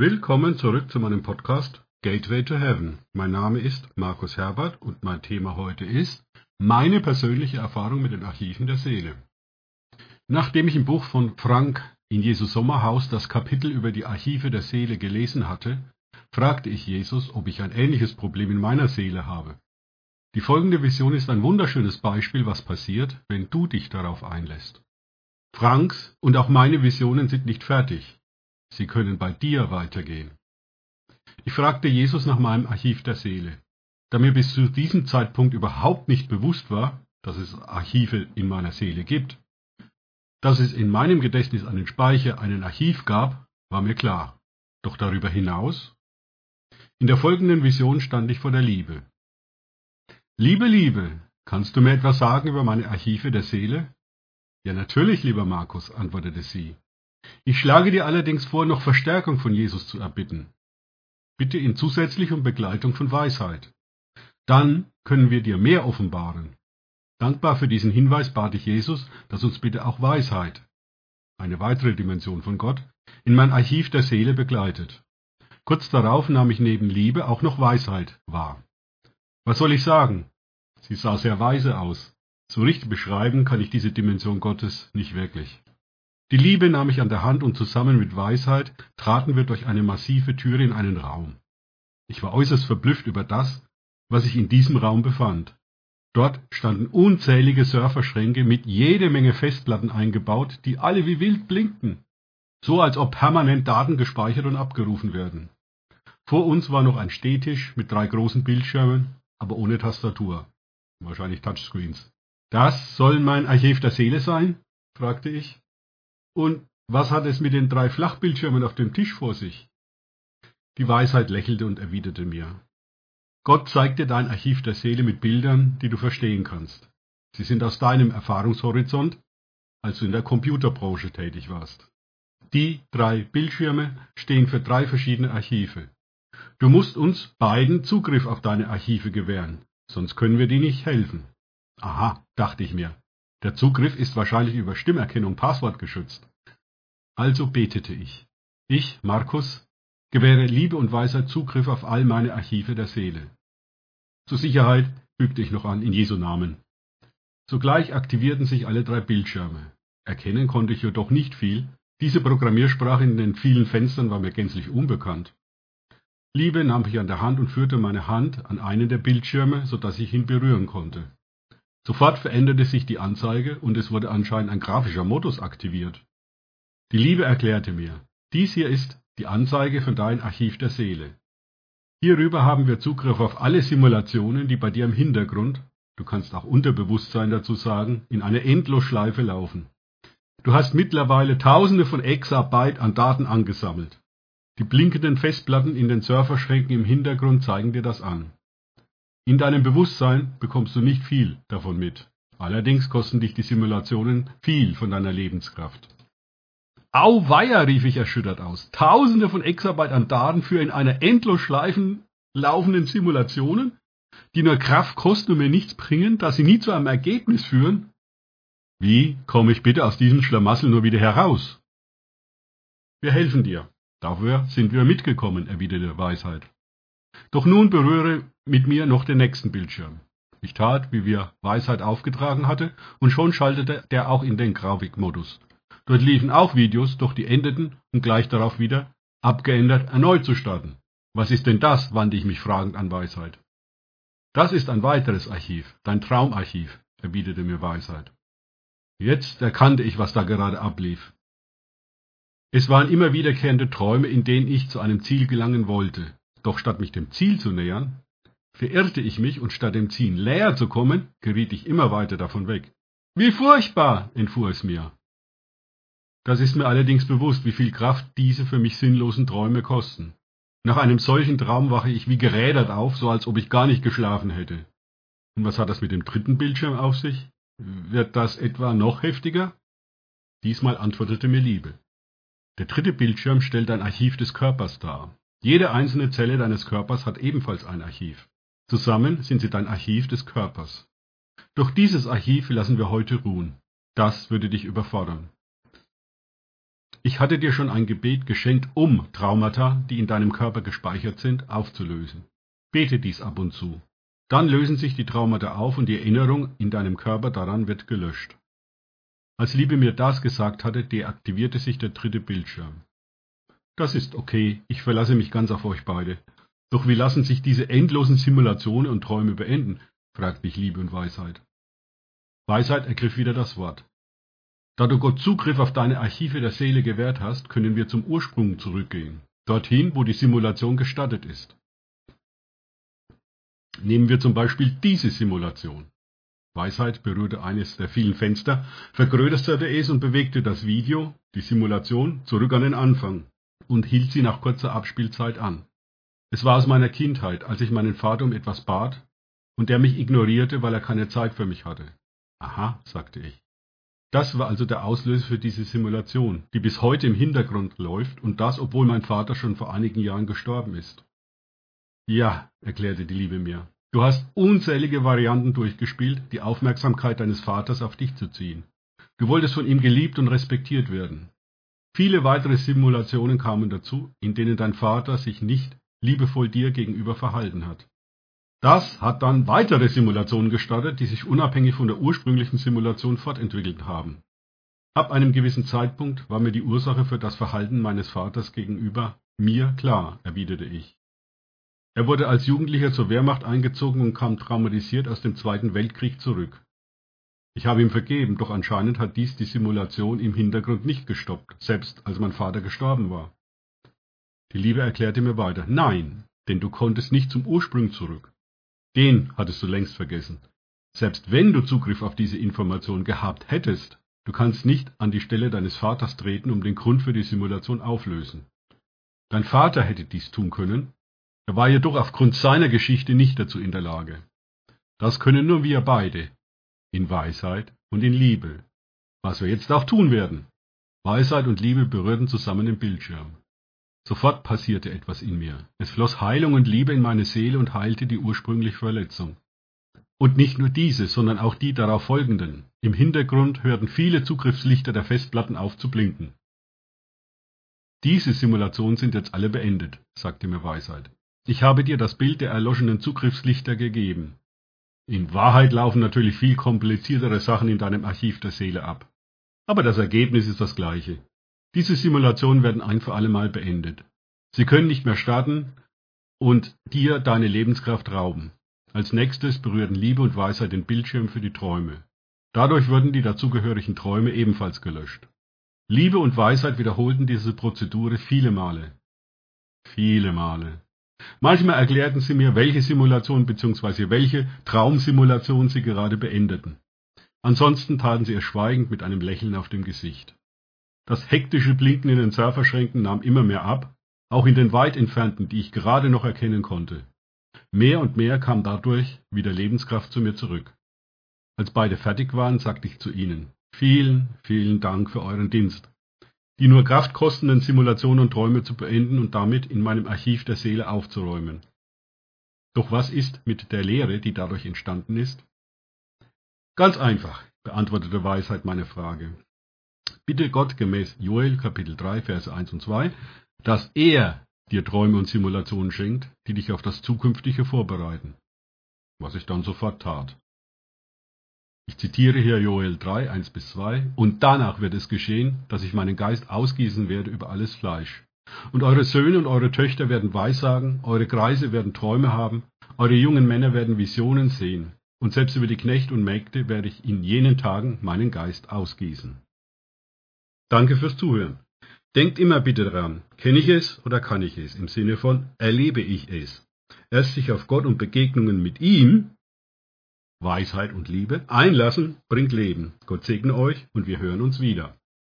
Willkommen zurück zu meinem Podcast Gateway to Heaven. Mein Name ist Markus Herbert und mein Thema heute ist meine persönliche Erfahrung mit den Archiven der Seele. Nachdem ich im Buch von Frank in Jesus Sommerhaus das Kapitel über die Archive der Seele gelesen hatte, fragte ich Jesus, ob ich ein ähnliches Problem in meiner Seele habe. Die folgende Vision ist ein wunderschönes Beispiel, was passiert, wenn du dich darauf einlässt. Franks und auch meine Visionen sind nicht fertig. Sie können bei dir weitergehen. Ich fragte Jesus nach meinem Archiv der Seele. Da mir bis zu diesem Zeitpunkt überhaupt nicht bewusst war, dass es Archive in meiner Seele gibt, dass es in meinem Gedächtnis einen Speicher, einen Archiv gab, war mir klar. Doch darüber hinaus? In der folgenden Vision stand ich vor der Liebe. Liebe, Liebe, kannst du mir etwas sagen über meine Archive der Seele? Ja, natürlich, lieber Markus, antwortete sie. Ich schlage dir allerdings vor, noch Verstärkung von Jesus zu erbitten. Bitte ihn zusätzlich um Begleitung von Weisheit. Dann können wir dir mehr offenbaren. Dankbar für diesen Hinweis bat ich Jesus, dass uns bitte auch Weisheit, eine weitere Dimension von Gott, in mein Archiv der Seele begleitet. Kurz darauf nahm ich neben Liebe auch noch Weisheit wahr. Was soll ich sagen? Sie sah sehr weise aus. So richtig beschreiben kann ich diese Dimension Gottes nicht wirklich. Die Liebe nahm ich an der Hand und zusammen mit Weisheit traten wir durch eine massive Türe in einen Raum. Ich war äußerst verblüfft über das, was sich in diesem Raum befand. Dort standen unzählige Surferschränke mit jede Menge Festplatten eingebaut, die alle wie wild blinkten, so als ob permanent Daten gespeichert und abgerufen werden. Vor uns war noch ein Stehtisch mit drei großen Bildschirmen, aber ohne Tastatur. Wahrscheinlich Touchscreens. Das soll mein Archiv der Seele sein? fragte ich. Und was hat es mit den drei Flachbildschirmen auf dem Tisch vor sich? Die Weisheit lächelte und erwiderte mir, Gott zeigt dir dein Archiv der Seele mit Bildern, die du verstehen kannst. Sie sind aus deinem Erfahrungshorizont, als du in der Computerbranche tätig warst. Die drei Bildschirme stehen für drei verschiedene Archive. Du musst uns beiden Zugriff auf deine Archive gewähren, sonst können wir dir nicht helfen. Aha, dachte ich mir. Der Zugriff ist wahrscheinlich über Stimmerkennung Passwort geschützt. Also betete ich. Ich, Markus, gewähre Liebe und Weisheit Zugriff auf all meine Archive der Seele. Zur Sicherheit fügte ich noch an in Jesu Namen. Sogleich aktivierten sich alle drei Bildschirme. Erkennen konnte ich jedoch nicht viel. Diese Programmiersprache in den vielen Fenstern war mir gänzlich unbekannt. Liebe nahm ich an der Hand und führte meine Hand an einen der Bildschirme, so dass ich ihn berühren konnte. Sofort veränderte sich die Anzeige und es wurde anscheinend ein grafischer Modus aktiviert. Die Liebe erklärte mir, dies hier ist die Anzeige für dein Archiv der Seele. Hierüber haben wir Zugriff auf alle Simulationen, die bei dir im Hintergrund, du kannst auch Unterbewusstsein dazu sagen, in einer Endlosschleife laufen. Du hast mittlerweile Tausende von Exabyte an Daten angesammelt. Die blinkenden Festplatten in den Serverschränken im Hintergrund zeigen dir das an. In deinem Bewusstsein bekommst du nicht viel davon mit. Allerdings kosten dich die Simulationen viel von deiner Lebenskraft. Auweia, rief ich erschüttert aus. Tausende von Exabyte an Daten für in einer Endlosschleifen laufenden Simulationen, die nur Kraft kosten und mir nichts bringen, da sie nie zu einem Ergebnis führen. Wie komme ich bitte aus diesem Schlamassel nur wieder heraus? Wir helfen dir. Dafür sind wir mitgekommen, erwiderte Weisheit. Doch nun berühre mit mir noch den nächsten Bildschirm. Ich tat, wie wir Weisheit aufgetragen hatte, und schon schaltete der auch in den Grafikmodus. Dort liefen auch Videos, doch die endeten, um gleich darauf wieder, abgeändert, erneut zu starten. Was ist denn das? wandte ich mich fragend an Weisheit. Das ist ein weiteres Archiv, dein Traumarchiv, erwiderte mir Weisheit. Jetzt erkannte ich, was da gerade ablief. Es waren immer wiederkehrende Träume, in denen ich zu einem Ziel gelangen wollte. Doch statt mich dem Ziel zu nähern, verirrte ich mich und statt dem Ziel näher zu kommen, geriet ich immer weiter davon weg. Wie furchtbar, entfuhr es mir. Das ist mir allerdings bewusst, wie viel Kraft diese für mich sinnlosen Träume kosten. Nach einem solchen Traum wache ich wie gerädert auf, so als ob ich gar nicht geschlafen hätte. Und was hat das mit dem dritten Bildschirm auf sich? Wird das etwa noch heftiger? Diesmal antwortete mir Liebe. Der dritte Bildschirm stellt ein Archiv des Körpers dar. Jede einzelne Zelle deines Körpers hat ebenfalls ein Archiv. Zusammen sind sie dein Archiv des Körpers. Doch dieses Archiv lassen wir heute ruhen. Das würde dich überfordern. Ich hatte dir schon ein Gebet geschenkt, um Traumata, die in deinem Körper gespeichert sind, aufzulösen. Bete dies ab und zu. Dann lösen sich die Traumata auf und die Erinnerung in deinem Körper daran wird gelöscht. Als Liebe mir das gesagt hatte, deaktivierte sich der dritte Bildschirm. Das ist okay, ich verlasse mich ganz auf euch beide. Doch wie lassen sich diese endlosen Simulationen und Träume beenden? fragte ich Liebe und Weisheit. Weisheit ergriff wieder das Wort. Da du Gott Zugriff auf deine Archive der Seele gewährt hast, können wir zum Ursprung zurückgehen, dorthin, wo die Simulation gestattet ist. Nehmen wir zum Beispiel diese Simulation. Weisheit berührte eines der vielen Fenster, vergrößerte es und bewegte das Video, die Simulation, zurück an den Anfang und hielt sie nach kurzer Abspielzeit an. Es war aus meiner Kindheit, als ich meinen Vater um etwas bat und der mich ignorierte, weil er keine Zeit für mich hatte. Aha, sagte ich. Das war also der Auslöser für diese Simulation, die bis heute im Hintergrund läuft und das, obwohl mein Vater schon vor einigen Jahren gestorben ist. Ja, erklärte die Liebe mir, Du hast unzählige Varianten durchgespielt, die Aufmerksamkeit deines Vaters auf dich zu ziehen. Du wolltest von ihm geliebt und respektiert werden. Viele weitere Simulationen kamen dazu, in denen dein Vater sich nicht liebevoll dir gegenüber verhalten hat. Das hat dann weitere Simulationen gestartet, die sich unabhängig von der ursprünglichen Simulation fortentwickelt haben. Ab einem gewissen Zeitpunkt war mir die Ursache für das Verhalten meines Vaters gegenüber mir klar, erwiderte ich. Er wurde als Jugendlicher zur Wehrmacht eingezogen und kam traumatisiert aus dem Zweiten Weltkrieg zurück. Ich habe ihm vergeben, doch anscheinend hat dies die Simulation im Hintergrund nicht gestoppt, selbst als mein Vater gestorben war. Die Liebe erklärte mir weiter, nein, denn du konntest nicht zum Ursprung zurück. Den hattest du längst vergessen. Selbst wenn du Zugriff auf diese Information gehabt hättest, du kannst nicht an die Stelle deines Vaters treten, um den Grund für die Simulation auflösen. Dein Vater hätte dies tun können, er war jedoch aufgrund seiner Geschichte nicht dazu in der Lage. Das können nur wir beide, in Weisheit und in Liebe, was wir jetzt auch tun werden. Weisheit und Liebe berührten zusammen den Bildschirm. Sofort passierte etwas in mir. Es floss Heilung und Liebe in meine Seele und heilte die ursprüngliche Verletzung. Und nicht nur diese, sondern auch die darauf folgenden. Im Hintergrund hörten viele Zugriffslichter der Festplatten auf zu blinken. Diese Simulationen sind jetzt alle beendet, sagte mir Weisheit. Ich habe dir das Bild der erloschenen Zugriffslichter gegeben. In Wahrheit laufen natürlich viel kompliziertere Sachen in deinem Archiv der Seele ab. Aber das Ergebnis ist das gleiche. Diese Simulationen werden ein für alle Mal beendet. Sie können nicht mehr starten und dir deine Lebenskraft rauben. Als nächstes berührten Liebe und Weisheit den Bildschirm für die Träume. Dadurch wurden die dazugehörigen Träume ebenfalls gelöscht. Liebe und Weisheit wiederholten diese Prozedur viele Male. Viele Male. Manchmal erklärten sie mir, welche Simulation bzw. welche Traumsimulation sie gerade beendeten. Ansonsten taten sie es schweigend mit einem Lächeln auf dem Gesicht. Das hektische Blinken in den Surferschränken nahm immer mehr ab, auch in den weit entfernten, die ich gerade noch erkennen konnte. Mehr und mehr kam dadurch wieder Lebenskraft zu mir zurück. Als beide fertig waren, sagte ich zu ihnen, vielen, vielen Dank für euren Dienst die nur Kraft kostenden Simulationen und Träume zu beenden und damit in meinem Archiv der Seele aufzuräumen. Doch was ist mit der Lehre, die dadurch entstanden ist? Ganz einfach, beantwortete Weisheit meine Frage. Bitte Gott gemäß Joel Kapitel 3 Verse 1 und 2, dass er dir Träume und Simulationen schenkt, die dich auf das Zukünftige vorbereiten. Was ich dann sofort tat. Ich zitiere hier Joel 3, 1 bis 2. Und danach wird es geschehen, dass ich meinen Geist ausgießen werde über alles Fleisch. Und eure Söhne und eure Töchter werden Weissagen, eure Kreise werden Träume haben, eure jungen Männer werden Visionen sehen. Und selbst über die Knechte und Mägde werde ich in jenen Tagen meinen Geist ausgießen. Danke fürs Zuhören. Denkt immer bitte dran, kenne ich es oder kann ich es? Im Sinne von, erlebe ich es. Erst sich auf Gott und Begegnungen mit ihm Weisheit und Liebe einlassen bringt Leben. Gott segne euch und wir hören uns wieder.